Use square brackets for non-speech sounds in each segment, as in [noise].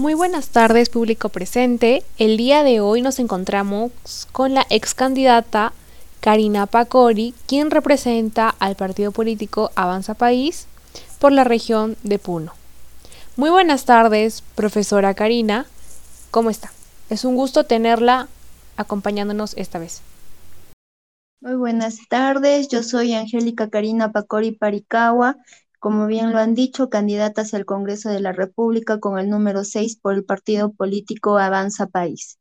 Muy buenas tardes, público presente. El día de hoy nos encontramos con la ex candidata Karina Pacori, quien representa al partido político Avanza País por la región de Puno. Muy buenas tardes, profesora Karina. ¿Cómo está? Es un gusto tenerla acompañándonos esta vez. Muy buenas tardes, yo soy Angélica Karina Pacori Paricagua, como bien lo han dicho, candidatas al Congreso de la República con el número 6 por el partido político Avanza País.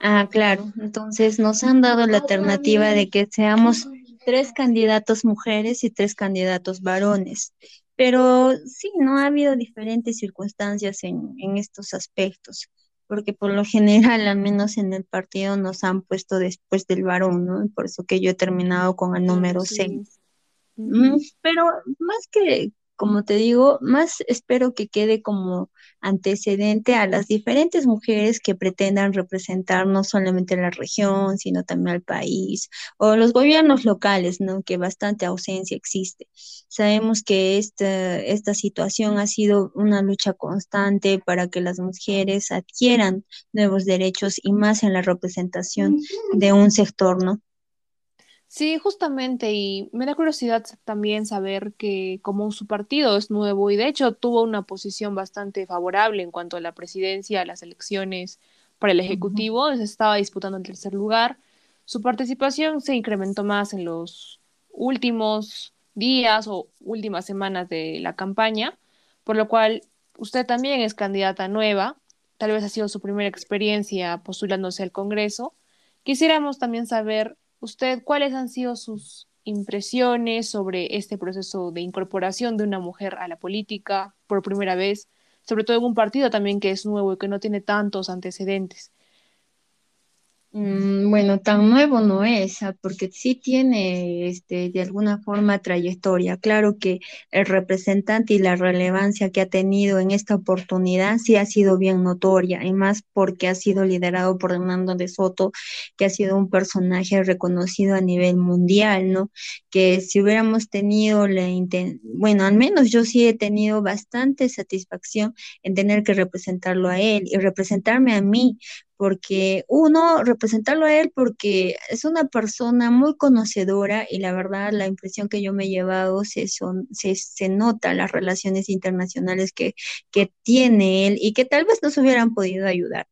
Ah, claro, entonces nos han dado la alternativa de que seamos tres candidatos mujeres y tres candidatos varones. Pero sí, no ha habido diferentes circunstancias en, en estos aspectos, porque por lo general, al menos en el partido, nos han puesto después del varón, ¿no? Por eso que yo he terminado con el número 6. Mm, pero más que, como te digo, más espero que quede como antecedente a las diferentes mujeres que pretendan representar no solamente la región, sino también al país o los gobiernos locales, ¿no? Que bastante ausencia existe. Sabemos que esta, esta situación ha sido una lucha constante para que las mujeres adquieran nuevos derechos y más en la representación de un sector, ¿no? Sí, justamente, y me da curiosidad también saber que como su partido es nuevo y de hecho tuvo una posición bastante favorable en cuanto a la presidencia, a las elecciones para el Ejecutivo, se estaba disputando el tercer lugar, su participación se incrementó más en los últimos días o últimas semanas de la campaña, por lo cual usted también es candidata nueva, tal vez ha sido su primera experiencia postulándose al Congreso. Quisiéramos también saber usted, ¿cuáles han sido sus impresiones sobre este proceso de incorporación de una mujer a la política por primera vez, sobre todo en un partido también que es nuevo y que no tiene tantos antecedentes? Mm, bueno, tan nuevo no es, ah, porque sí tiene este, de alguna forma trayectoria. Claro que el representante y la relevancia que ha tenido en esta oportunidad sí ha sido bien notoria, y más porque ha sido liderado por Hernando de Soto, que ha sido un personaje reconocido a nivel mundial, ¿no? Que si hubiéramos tenido la bueno, al menos yo sí he tenido bastante satisfacción en tener que representarlo a él y representarme a mí, porque uno, representarlo a él porque es una persona muy conocedora y la verdad la impresión que yo me he llevado se, son, se, se nota las relaciones internacionales que, que tiene él y que tal vez nos hubieran podido ayudar.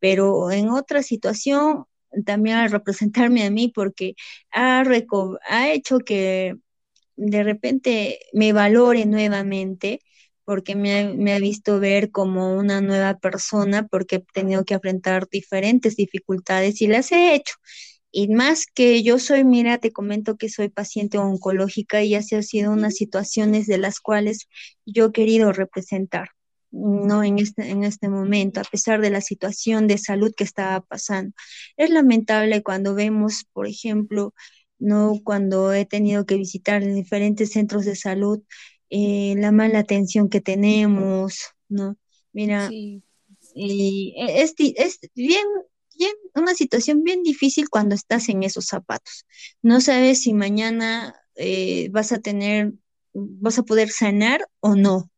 Pero en otra situación, también al representarme a mí porque ha, ha hecho que de repente me valore nuevamente porque me ha, visto ver como una nueva persona, porque he tenido que enfrentar diferentes dificultades y las he hecho. Y más que yo soy, mira, te comento que soy paciente oncológica y así ha sido unas situaciones de las cuales yo he querido representar, no en este, en este momento, a pesar de la situación de salud que estaba pasando. Es lamentable cuando vemos, por ejemplo, no cuando he tenido que visitar diferentes centros de salud eh, la mala atención que tenemos, ¿no? Mira, y e, es, es bien, bien, una situación bien difícil cuando estás en esos zapatos. No sabes si mañana eh, vas a tener, vas a poder sanar o no.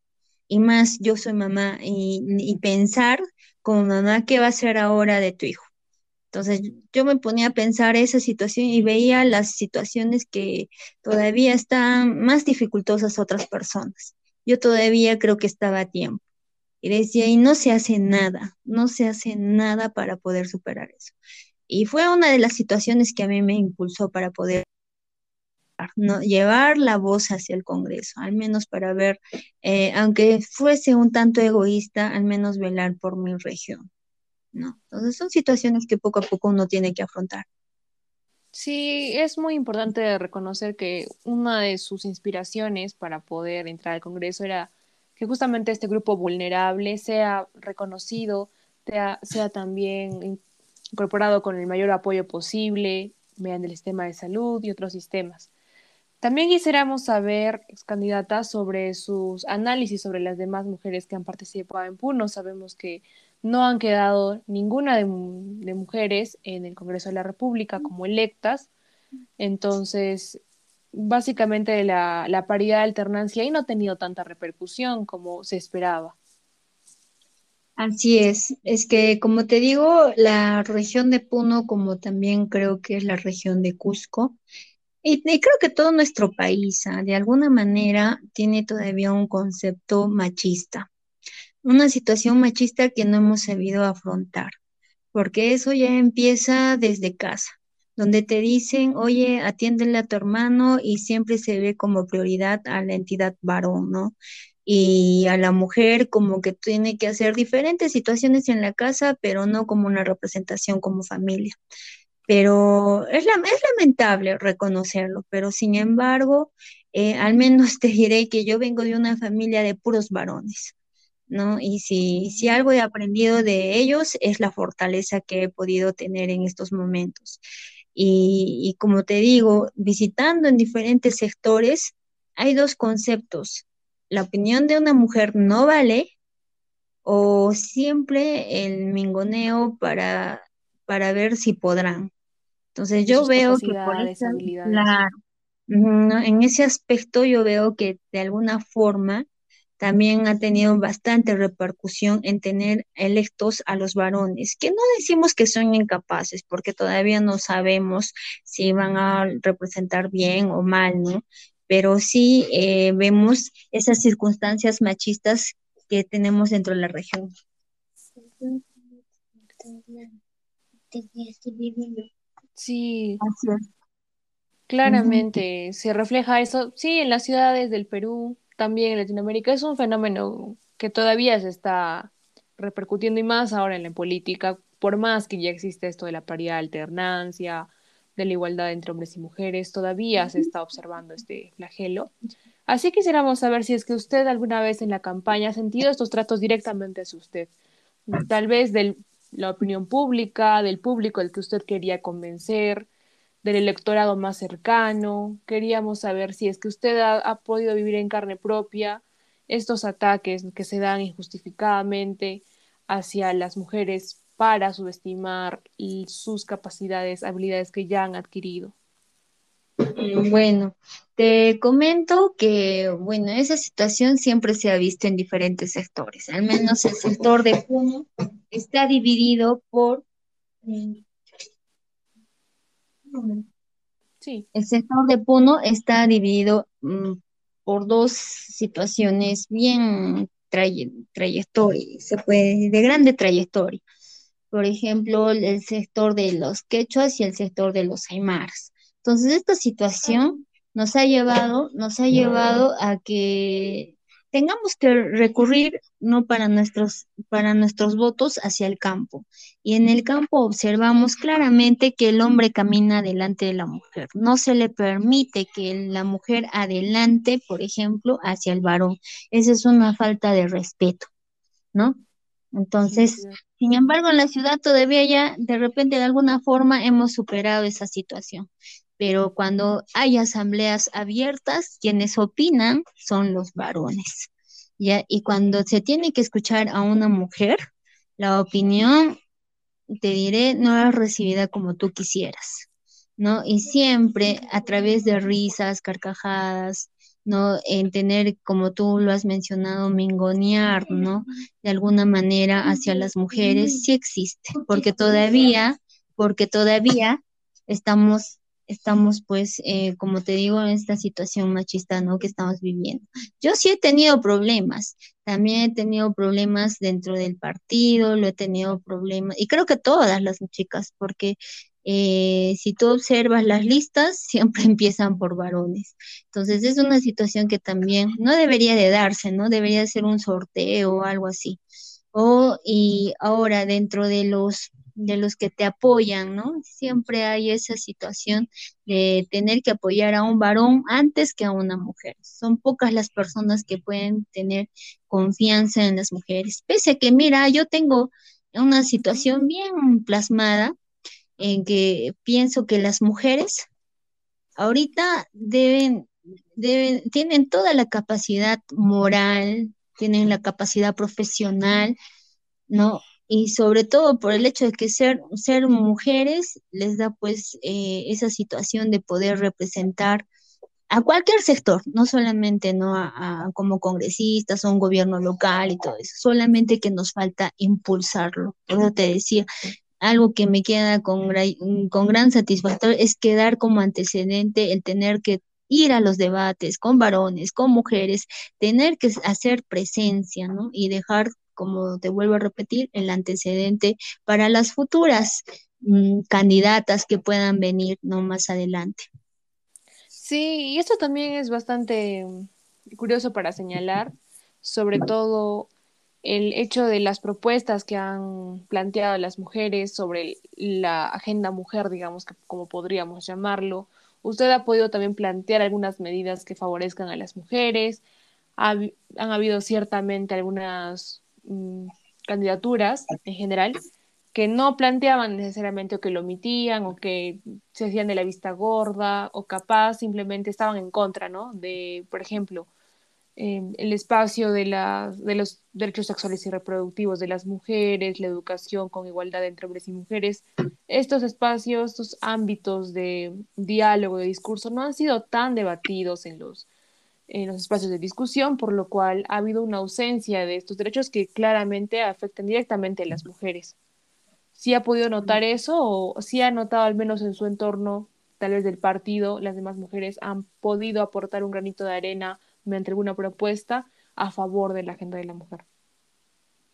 Y más, yo soy mamá y, y pensar como mamá, ¿qué va a ser ahora de tu hijo? Entonces yo me ponía a pensar esa situación y veía las situaciones que todavía están más dificultosas otras personas. Yo todavía creo que estaba a tiempo. Y decía, y no se hace nada, no se hace nada para poder superar eso. Y fue una de las situaciones que a mí me impulsó para poder ¿no? llevar la voz hacia el Congreso, al menos para ver, eh, aunque fuese un tanto egoísta, al menos velar por mi región. ¿No? Entonces son situaciones que poco a poco uno tiene que afrontar. Sí, es muy importante reconocer que una de sus inspiraciones para poder entrar al Congreso era que justamente este grupo vulnerable sea reconocido, sea, sea también incorporado con el mayor apoyo posible mediante el sistema de salud y otros sistemas. También quisiéramos saber, ex candidata, sobre sus análisis sobre las demás mujeres que han participado en PUNO. Sabemos que no han quedado ninguna de, mujeres en el Congreso de la República como electas. Entonces, básicamente la, la paridad de alternancia ahí no ha tenido tanta repercusión como se esperaba. Así es, es que como te digo, la región de Puno, como también creo que es la región de Cusco, y, y creo que todo nuestro país, ah, de alguna manera, tiene todavía un concepto machista, una situación machista que no hemos sabido afrontar, porque eso ya empieza desde casa, donde te dicen, oye, atiéndele a tu hermano y siempre se ve como prioridad a la entidad varón, ¿no? y a la mujer como que tiene que hacer diferentes situaciones en la casa, pero no como una representación como familia. Pero es, la, es lamentable reconocerlo, pero sin embargo, eh, al menos [laughs] te diré que yo vengo de una familia de puros varones. ¿No? Y si, si algo he aprendido de ellos es la fortaleza que he podido tener en estos momentos. Y, y como te digo, visitando en diferentes sectores, hay dos conceptos la opinión de una mujer no vale o siempre el mingoneo para, para ver si podrán. Entonces yo veo que por claro, en ese aspecto yo veo que de alguna forma también ha tenido bastante repercusión en tener electos a los varones, que no decimos que son incapaces, porque todavía no sabemos si van a representar bien o mal, ¿no? pero sí eh, vemos esas circunstancias machistas que tenemos dentro de la región. Sí, claramente se refleja eso. Sí, en las ciudades del Perú, también en Latinoamérica, es un fenómeno que todavía se está repercutiendo y más ahora en la política, por más que ya existe esto de la paridad alternancia, de la igualdad entre hombres y mujeres, todavía se está observando este flagelo. Así quisiéramos saber si es que usted alguna vez en la campaña ha sentido estos tratos directamente hacia usted, tal vez de la opinión pública, del público al que usted quería convencer, del electorado más cercano. Queríamos saber si es que usted ha, podido vivir en carne propia estos ataques que se dan injustificadamente hacia las mujeres para subestimar sus capacidades, habilidades que ya han adquirido? Bueno, te comento que, bueno, esa situación siempre se ha visto en diferentes sectores. Al menos el sector de Puno está dividido por... Sí. El sector de Puno está dividido mm, por dos situaciones bien trayectorias, se puede, de grande trayectoria por ejemplo, el sector de los quechuas y el sector de los aymaras. Entonces, esta situación nos ha llevado, nos ha llevado a que tengamos que recurrir no para nuestros para nuestros votos hacia el campo. Y en el campo observamos claramente que el hombre camina delante de la mujer. No se le permite que la mujer adelante, por ejemplo, hacia el varón. Esa es una falta de respeto, ¿no? Entonces, sin embargo, en la ciudad todavía ya de repente de alguna forma hemos superado esa situación. Pero cuando hay asambleas abiertas, quienes opinan son los varones. Y cuando se tiene que escuchar a una mujer, la opinión, te diré, no es recibida como tú quisieras. ¿no? Y siempre a través de risas, carcajadas, ¿no? En tener, como tú lo has mencionado, mingonear, ¿no? De alguna manera hacia las mujeres, sí existe, porque todavía, porque todavía estamos estamos pues, eh, como te digo, en esta situación machista, ¿no? Que estamos viviendo. Yo sí he tenido problemas, también he tenido problemas dentro del partido, lo he tenido problemas, y creo que todas las chicas, porque eh, si tú observas las listas, [laughs] siempre empiezan por varones. Entonces es una situación que también no debería de darse, ¿no? Debería ser un sorteo o algo así. O, y ahora dentro de los de los que te apoyan, ¿no? Siempre hay esa situación de tener que apoyar a un varón antes que a una mujer. Son pocas las personas que pueden tener confianza en las mujeres. Pese a que, mira, yo tengo una situación bien plasmada en que pienso que las mujeres ahorita deben, deben, tienen toda la capacidad moral, tienen la capacidad profesional, ¿no? Y sobre todo por el hecho de que ser, ser mujeres les da pues eh, esa situación de poder representar a cualquier sector, no solamente ¿no? A, como congresistas o un gobierno local y todo eso, solamente que nos falta impulsarlo. Como te decía, algo que me queda con, con gran satisfacción es quedar como antecedente el tener que ir a los debates con varones, con mujeres, tener que hacer presencia, ¿no? Y dejar, como te vuelvo a repetir, el antecedente para las futuras mm, candidatas que puedan venir, ¿no? Más adelante. Sí, y esto también es bastante curioso para señalar, sobre todo el hecho de las propuestas que han planteado las mujeres sobre la agenda mujer, digamos, como podríamos llamarlo. Usted ha podido también plantear algunas medidas que favorezcan a las mujeres. han habido ciertamente algunas mm, candidaturas en general que no planteaban necesariamente o que lo omitían o que se hacían de la vista gorda o capaz simplemente estaban en contra, ¿no? De, por ejemplo, el espacio de, de los derechos sexuales y reproductivos de las mujeres, la educación con igualdad entre hombres y mujeres. Estos espacios, estos ámbitos de diálogo, de discurso, no han sido tan debatidos en los, en los espacios de discusión, por lo cual ha habido una ausencia de estos derechos que claramente afectan directamente a las mujeres. ¿Sí ha podido notar eso o sí ha notado al menos en su entorno, tal vez del partido, las demás mujeres han podido aportar un granito de arena mediante alguna propuesta a favor de la agenda de la mujer.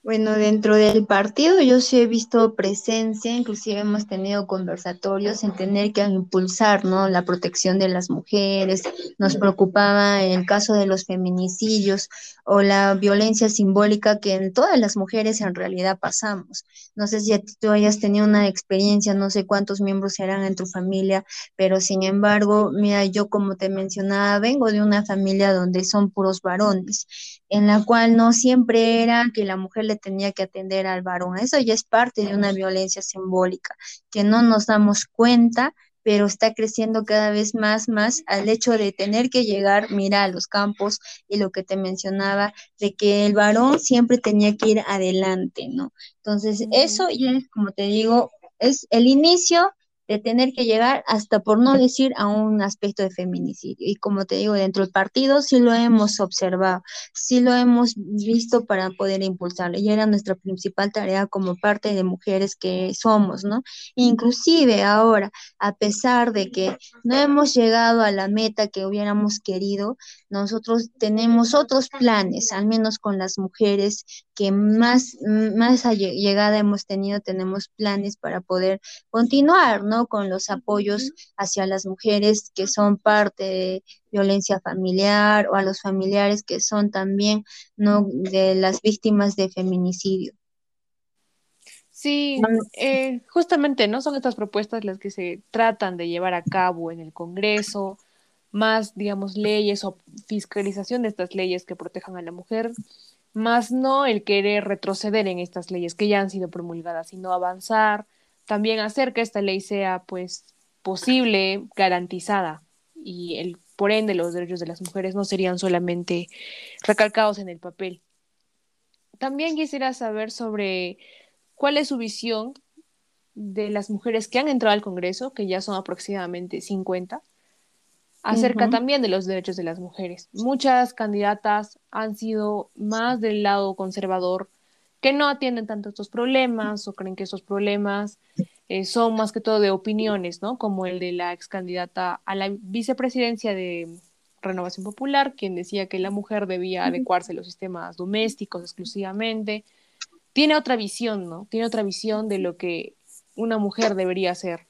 Bueno, dentro del partido yo sí he visto presencia, inclusive hemos tenido conversatorios en tener que impulsar ¿no? la protección de las mujeres, nos preocupaba el caso de los feminicidios o la violencia simbólica que en todas las mujeres en realidad pasamos. No sé si tú hayas tenido una experiencia, no sé cuántos miembros serán en tu familia, pero sin embargo, mira, yo como te mencionaba, vengo de una familia donde son puros varones, en la cual no siempre era que la mujer le tenía que atender al varón. Eso ya es parte de una violencia simbólica, que no nos damos cuenta, pero está creciendo cada vez más, más al hecho de tener que llegar, mira, a los campos y lo que te mencionaba, de que el varón siempre tenía que ir adelante, ¿no? Entonces, eso ya es, como te digo, es el inicio de tener que llegar hasta por no decir a un aspecto de feminicidio. Y como te digo, dentro del partido sí lo hemos observado, sí lo hemos visto para poder impulsarlo. Y era nuestra principal tarea como parte de mujeres que somos, ¿no? Inclusive ahora, a pesar de que no hemos llegado a la meta que hubiéramos querido, nosotros tenemos otros planes, al menos con las mujeres que más, más llegada hemos tenido, tenemos planes para poder continuar, ¿no? Con los apoyos hacia las mujeres que son parte de violencia familiar o a los familiares que son también, ¿no? De las víctimas de feminicidio. Sí, eh, justamente, ¿no? Son estas propuestas las que se tratan de llevar a cabo en el Congreso, más, digamos, leyes o fiscalización de estas leyes que protejan a la mujer, más no el querer retroceder en estas leyes que ya han sido promulgadas, sino avanzar, también hacer que esta ley sea pues posible, garantizada y el por ende los derechos de las mujeres no serían solamente recalcados en el papel. También quisiera saber sobre cuál es su visión de las mujeres que han entrado al Congreso, que ya son aproximadamente 50, acerca también de los derechos de las mujeres. Muchas candidatas han sido más del lado conservador, que no atienden tanto estos problemas o creen que esos problemas eh, son más que todo de opiniones, ¿no? Como el de la ex candidata a la vicepresidencia de Renovación Popular, quien decía que la mujer debía adecuarse a los sistemas domésticos exclusivamente. Tiene otra visión, ¿no? Tiene otra visión de lo que una mujer debería ser.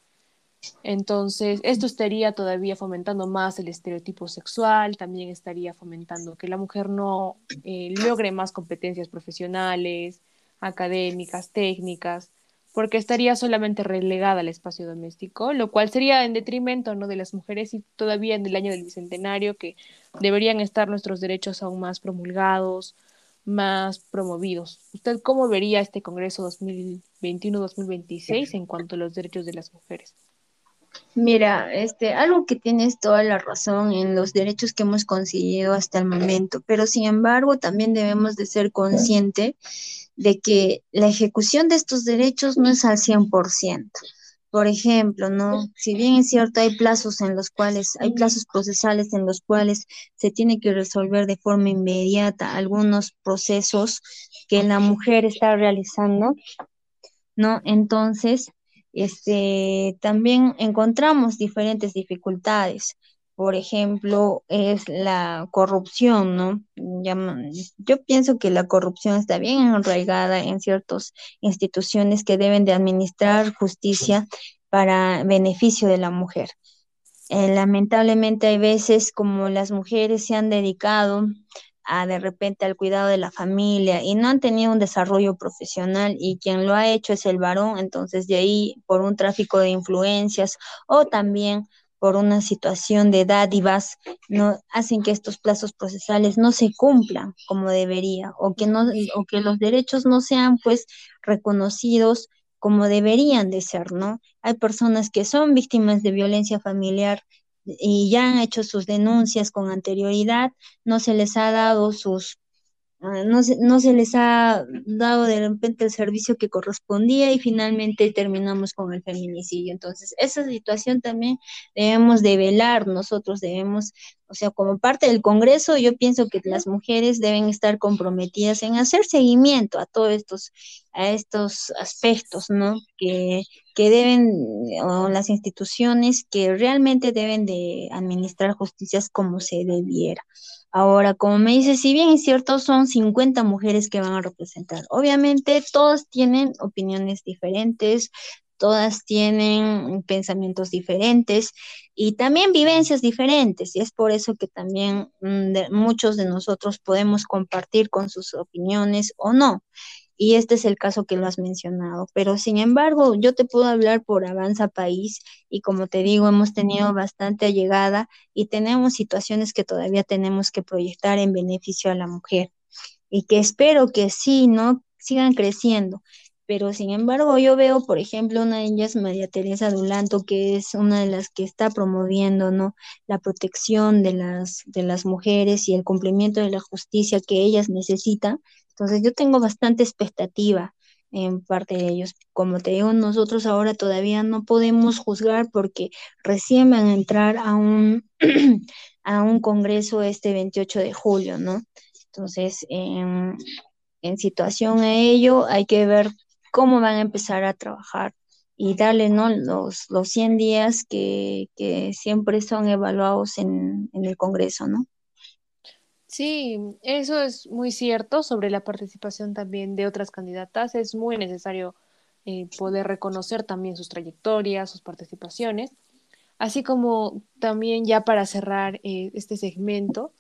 Entonces, esto estaría todavía fomentando más el estereotipo sexual, también estaría fomentando que la mujer no eh, logre más competencias profesionales, académicas, técnicas, porque estaría solamente relegada al espacio doméstico, lo cual sería en detrimento ¿no? de las mujeres y todavía en el año del bicentenario que deberían estar nuestros derechos aún más promulgados, más promovidos. ¿Usted cómo vería este Congreso 2021-2026 en cuanto a los derechos de las mujeres? Mira, este, algo que tienes toda la razón en los derechos que hemos conseguido hasta el momento, pero sin embargo también debemos de ser conscientes de que la ejecución de estos derechos no es al 100%. Por ejemplo, ¿no? Si bien es cierto, hay plazos en los cuales, hay plazos procesales en los cuales se tiene que resolver de forma inmediata algunos procesos que la mujer está realizando, ¿no? Entonces, este, también encontramos diferentes dificultades. Por ejemplo, es la corrupción, ¿no? Yo pienso que la corrupción está bien arraigada en ciertas instituciones que deben de administrar justicia para beneficio de la mujer. Eh, lamentablemente hay veces como las mujeres se han dedicado a de repente al cuidado de la familia y no han tenido un desarrollo profesional y quien lo ha hecho es el varón, entonces de ahí por un tráfico de influencias o también por una situación de dádivas, no hacen que estos plazos procesales no se cumplan como debería o que no o que los derechos no sean pues reconocidos como deberían de ser, ¿no? Hay personas que son víctimas de violencia familiar y ya han hecho sus denuncias con anterioridad, no se les ha dado sus Ah, no se, no se les ha dado de repente el servicio que correspondía y finalmente terminamos con el feminicidio. Entonces, esa situación también debemos de velar, nosotros debemos, o sea, como parte del Congreso, yo pienso que las mujeres deben estar comprometidas en hacer seguimiento a todos estos, a estos aspectos, ¿no? Que, que deben, o las instituciones que realmente deben de administrar justicias como se debiera. Ahora, como me dice, si bien es cierto, son 50 mujeres que van a representar. Obviamente, todas tienen opiniones diferentes, todas tienen pensamientos diferentes y también vivencias diferentes. Y es por eso que también mm, muchos de nosotros podemos compartir con sus opiniones o no y este es el caso que lo has mencionado. Pero sin embargo, yo te puedo hablar por Avanza País y como te digo, hemos tenido bastante allegada y tenemos situaciones que todavía tenemos que proyectar en beneficio a la mujer y que espero que sí, ¿no? Sigan creciendo. Pero sin embargo, yo veo, por ejemplo, una de ellas, María Teresa Dulanto, que es una de las que está promoviendo, ¿no? La protección de las, de las mujeres y el cumplimiento de la justicia que ellas necesitan entonces yo tengo bastante expectativa en parte de ellos. Como te digo, nosotros ahora todavía no podemos juzgar porque recién van a entrar a un, [clears throat] a un congreso este 28 de julio, ¿no? Entonces, en, situación a ello, hay que ver cómo van a empezar a trabajar y darle ¿no? los, los 100 días que, que siempre son evaluados en, en el Congreso, ¿no? Sí, eso es muy cierto sobre la participación también de otras candidatas. Es muy necesario eh, poder reconocer también sus trayectorias, sus participaciones, así como también ya para cerrar eh, este segmento,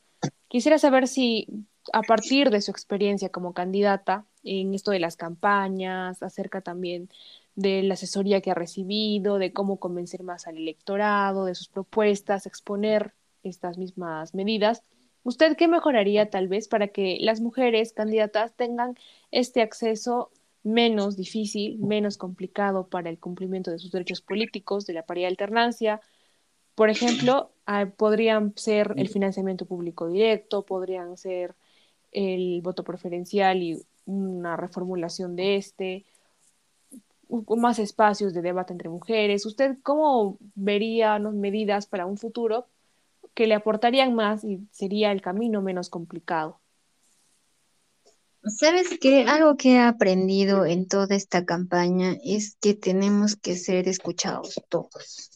quisiera saber si a partir de su experiencia como candidata en esto de las campañas, acerca también de la asesoría que ha recibido, de cómo convencer más al electorado, de sus propuestas, exponer estas mismas medidas, ¿Usted qué mejoraría tal vez para que las mujeres candidatas tengan este acceso menos difícil, menos complicado para el cumplimiento de sus derechos políticos, de la paridad de alternancia? Por ejemplo, ah, podrían ser el financiamiento público directo, podrían ser el voto preferencial y una reformulación de este, más espacios de debate entre mujeres. ¿Usted cómo vería medidas para un futuro que le aportarían más y sería el camino menos complicado. ¿Sabes qué? Algo que he aprendido en toda esta campaña es que tenemos que ser escuchados todos.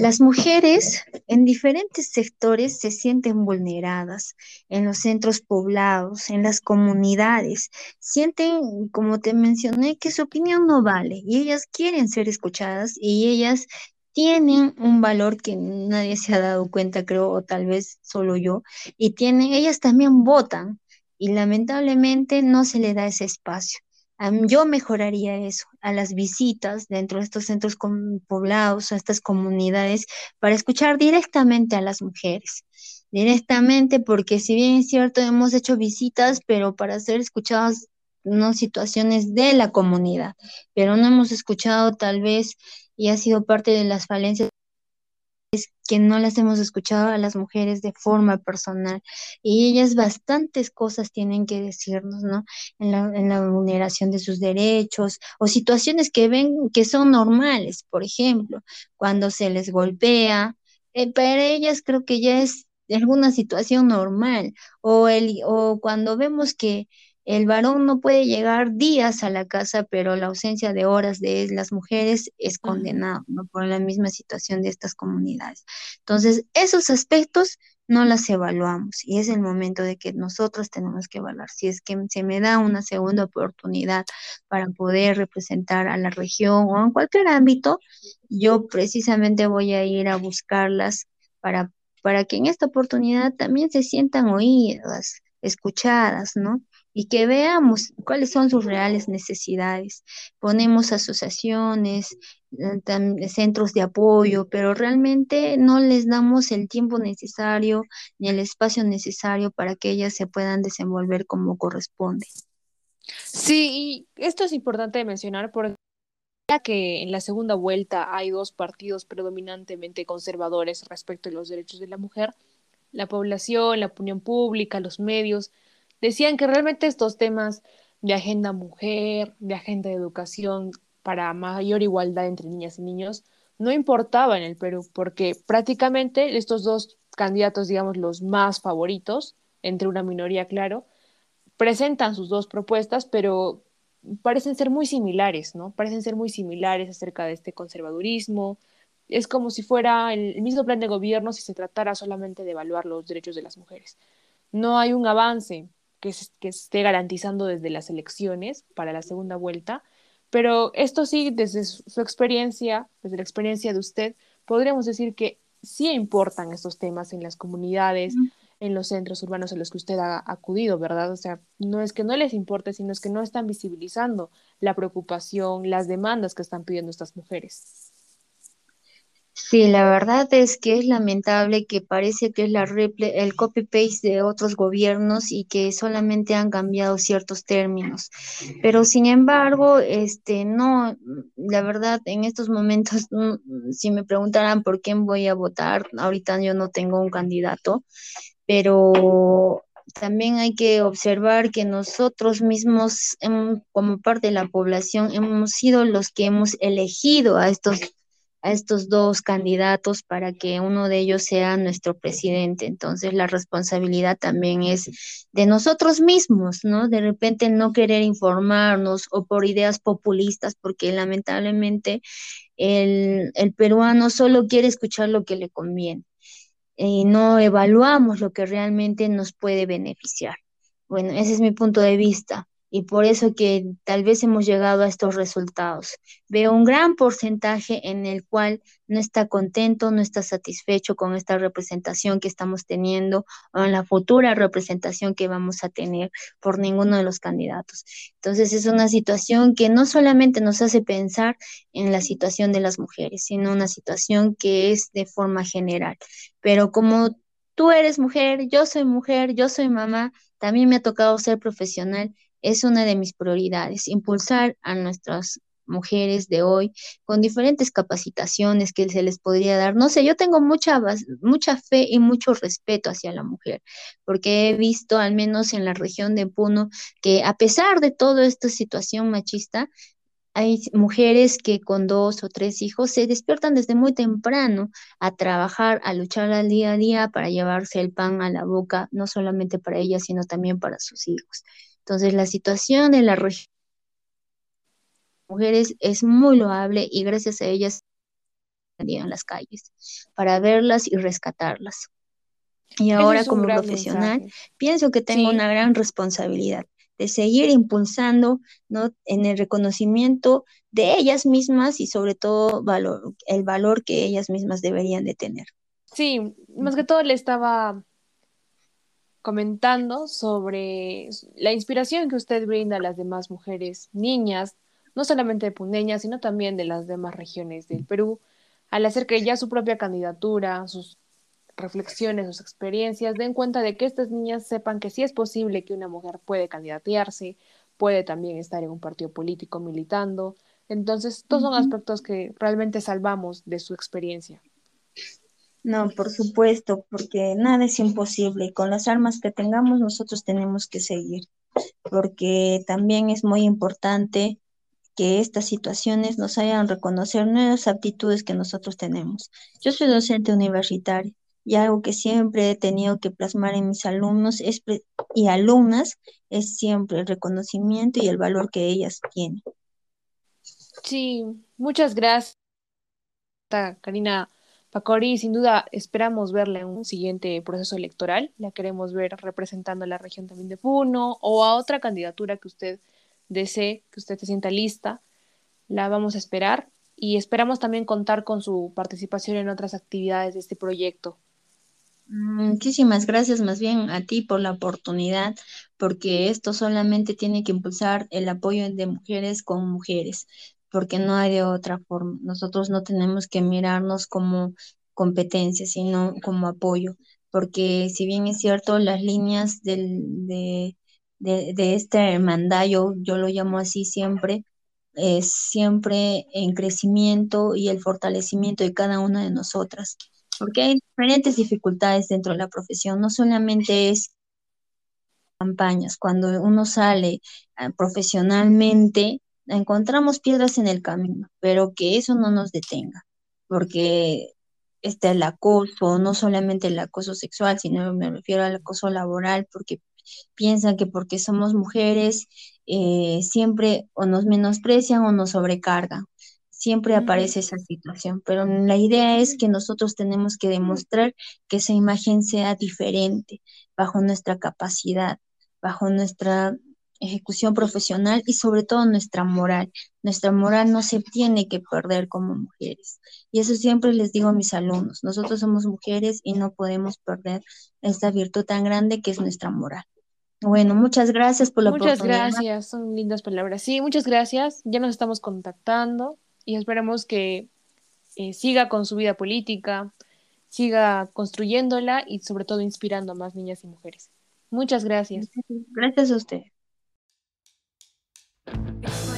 Las mujeres en diferentes sectores se sienten vulneradas, en los centros poblados, en las comunidades, sienten, como te mencioné, que su opinión no vale y ellas quieren ser escuchadas y ellas tienen un valor que nadie se ha dado cuenta, creo, o tal vez solo yo, y tienen, ellas también votan, y lamentablemente no se le da ese espacio. Yo mejoraría eso, a las visitas dentro de estos centros poblados, a estas comunidades, para escuchar directamente a las mujeres, directamente, porque si bien es cierto, hemos hecho visitas, pero para ser escuchadas no situaciones de la comunidad, pero no hemos escuchado tal vez y ha sido parte de las falencias que no las hemos escuchado a las mujeres de forma personal y ellas bastantes cosas tienen que decirnos, ¿no? En la, en vulneración de sus derechos o situaciones que ven que son normales, por ejemplo, cuando se les golpea, eh, para ellas creo que ya es alguna situación normal o, el, o cuando vemos que el varón no puede llegar días a la casa, pero la ausencia de horas de las mujeres es condenado ¿no? por la misma situación de estas comunidades. Entonces, esos aspectos no las evaluamos y es el momento de que nosotros tenemos que evaluar. Si es que se me da una segunda oportunidad para poder representar a la región o en cualquier ámbito, yo precisamente voy a ir a buscarlas para, para que en esta oportunidad también se sientan oídas, escuchadas, ¿no? Y que veamos cuáles son sus reales necesidades. Ponemos asociaciones, eh, centros de apoyo, pero realmente no les damos el tiempo necesario ni el espacio necesario para que ellas se puedan desenvolver como corresponde. Sí, y esto es importante mencionar porque ya que en la segunda vuelta hay dos partidos predominantemente conservadores respecto a los derechos de la mujer, la población, la opinión pública, los medios, decían que realmente estos temas de agenda mujer, de agenda de educación para mayor igualdad entre niñas y niños, no importaba en el Perú, porque prácticamente estos dos candidatos, digamos, los más favoritos, entre una minoría, claro, presentan sus dos propuestas, pero parecen ser muy similares, ¿no? Parecen ser muy similares acerca de este conservadurismo. Es como si fuera el mismo plan de gobierno si se tratara solamente de evaluar los derechos de las mujeres. No hay un avance que, que esté garantizando desde las elecciones para la segunda vuelta, pero esto sí, desde su, experiencia, desde la experiencia de usted, podríamos decir que sí importan estos temas en las comunidades, en los centros urbanos a los que usted ha acudido, ¿verdad? O sea, no es que no les importe, sino es que no están visibilizando la preocupación, las demandas que están pidiendo estas mujeres. Sí, la verdad es que es lamentable que parece que es la el copy-paste de otros gobiernos y que solamente han cambiado ciertos términos. Pero sin embargo, este, no, la verdad, en estos momentos, [laughs] si me preguntaran por quién voy a votar, ahorita yo no tengo un candidato, pero también hay que observar que nosotros mismos, como parte de la población, hemos sido los que hemos elegido a estos a estos dos candidatos para que uno de ellos sea nuestro presidente. Entonces la responsabilidad también es de nosotros mismos, ¿no? De repente no querer informarnos o por ideas populistas, porque lamentablemente el, el peruano solo quiere escuchar lo que le conviene y no evaluamos lo que realmente nos puede beneficiar. Bueno, ese es mi punto de vista y por eso que tal vez hemos llegado a estos resultados. Veo un gran porcentaje en el cual no está contento, no está satisfecho con esta representación que estamos teniendo o en la futura representación que vamos a tener por ninguno de los candidatos. Entonces es una situación que no solamente nos hace pensar en la situación de las mujeres, sino una situación que es de forma general. Pero como tú eres mujer, yo soy mujer, yo soy mamá, también me ha tocado ser profesional es una de mis prioridades, impulsar a nuestras mujeres de hoy con diferentes capacitaciones que se les podría dar. No sé, yo tengo mucha, mucha fe y mucho respeto hacia la mujer, porque he visto, al menos en la región de Puno, que a pesar de toda esta situación machista, hay mujeres que con dos o tres hijos se despiertan desde muy temprano a trabajar, a luchar al día a día para llevarse el pan a la boca, no solamente para ellas, sino también para sus hijos. Entonces, la situación en la región de mujeres es muy loable y gracias a ellas en las calles para verlas y rescatarlas. Y ahora como profesional pienso que tengo una gran responsabilidad de seguir impulsando ¿no? en el reconocimiento de ellas mismas y sobre todo valor, el valor que ellas mismas deberían de tener. Sí, más que todo le estaba comentando sobre la inspiración que usted brinda a las demás mujeres, niñas, no solamente de Pundeña, sino también de las demás regiones del Perú, al hacer que ya su propia candidatura, sus reflexiones, sus experiencias, den cuenta de que estas niñas sepan que sí es posible que una mujer puede candidatearse, puede también estar en un partido político militando. Entonces, todos son aspectos que realmente salvamos de su experiencia. No, por supuesto, porque nada es imposible con las armas que tengamos nosotros tenemos que seguir, porque también es muy importante que estas situaciones nos hagan reconocer nuevas aptitudes que nosotros tenemos. Yo soy docente universitario y algo que siempre he tenido que plasmar en mis alumnos es y alumnas es siempre el reconocimiento y el valor que ellas tienen. Sí, muchas gracias, Karina Pacori. Sin duda esperamos verla en un siguiente proceso electoral. La queremos ver representando a la región también de Puno o a otra candidatura que usted desee, que usted se sienta lista. La vamos a esperar y esperamos también contar con su participación en otras actividades de este proyecto. Muchísimas gracias más bien a ti por la oportunidad, porque esto solamente tiene que impulsar el apoyo de mujeres con mujeres porque no hay de otra forma. Nosotros no tenemos que mirarnos como competencia, sino como apoyo, porque si bien es cierto, las líneas del, de, de, este hermandad, yo, lo llamo así siempre, es siempre en crecimiento y el fortalecimiento de cada una de nosotras, porque hay diferentes dificultades dentro de la profesión, no solamente es campañas, cuando uno sale ah, profesionalmente, encontramos piedras en el camino, pero que eso no nos detenga, porque este el acoso, no solamente el acoso sexual, sino me refiero al acoso laboral, porque piensan que porque somos mujeres eh, siempre o nos menosprecian o nos sobrecargan. Siempre aparece esa situación, pero la idea es que nosotros tenemos que demostrar que esa imagen sea diferente, bajo nuestra capacidad, bajo nuestra ejecución profesional y sobre todo nuestra moral. Nuestra moral no se tiene que perder como mujeres. Y eso siempre les digo a mis alumnos. Nosotros somos mujeres y no podemos perder esta virtud tan grande que es nuestra moral. Bueno, muchas gracias por la muchas oportunidad. Muchas gracias, son lindas palabras. Sí, muchas gracias. Ya nos estamos contactando y esperamos que eh, siga con su vida política, siga construyéndola y sobre todo inspirando a más niñas y mujeres. Muchas gracias. Gracias a usted. Yeah.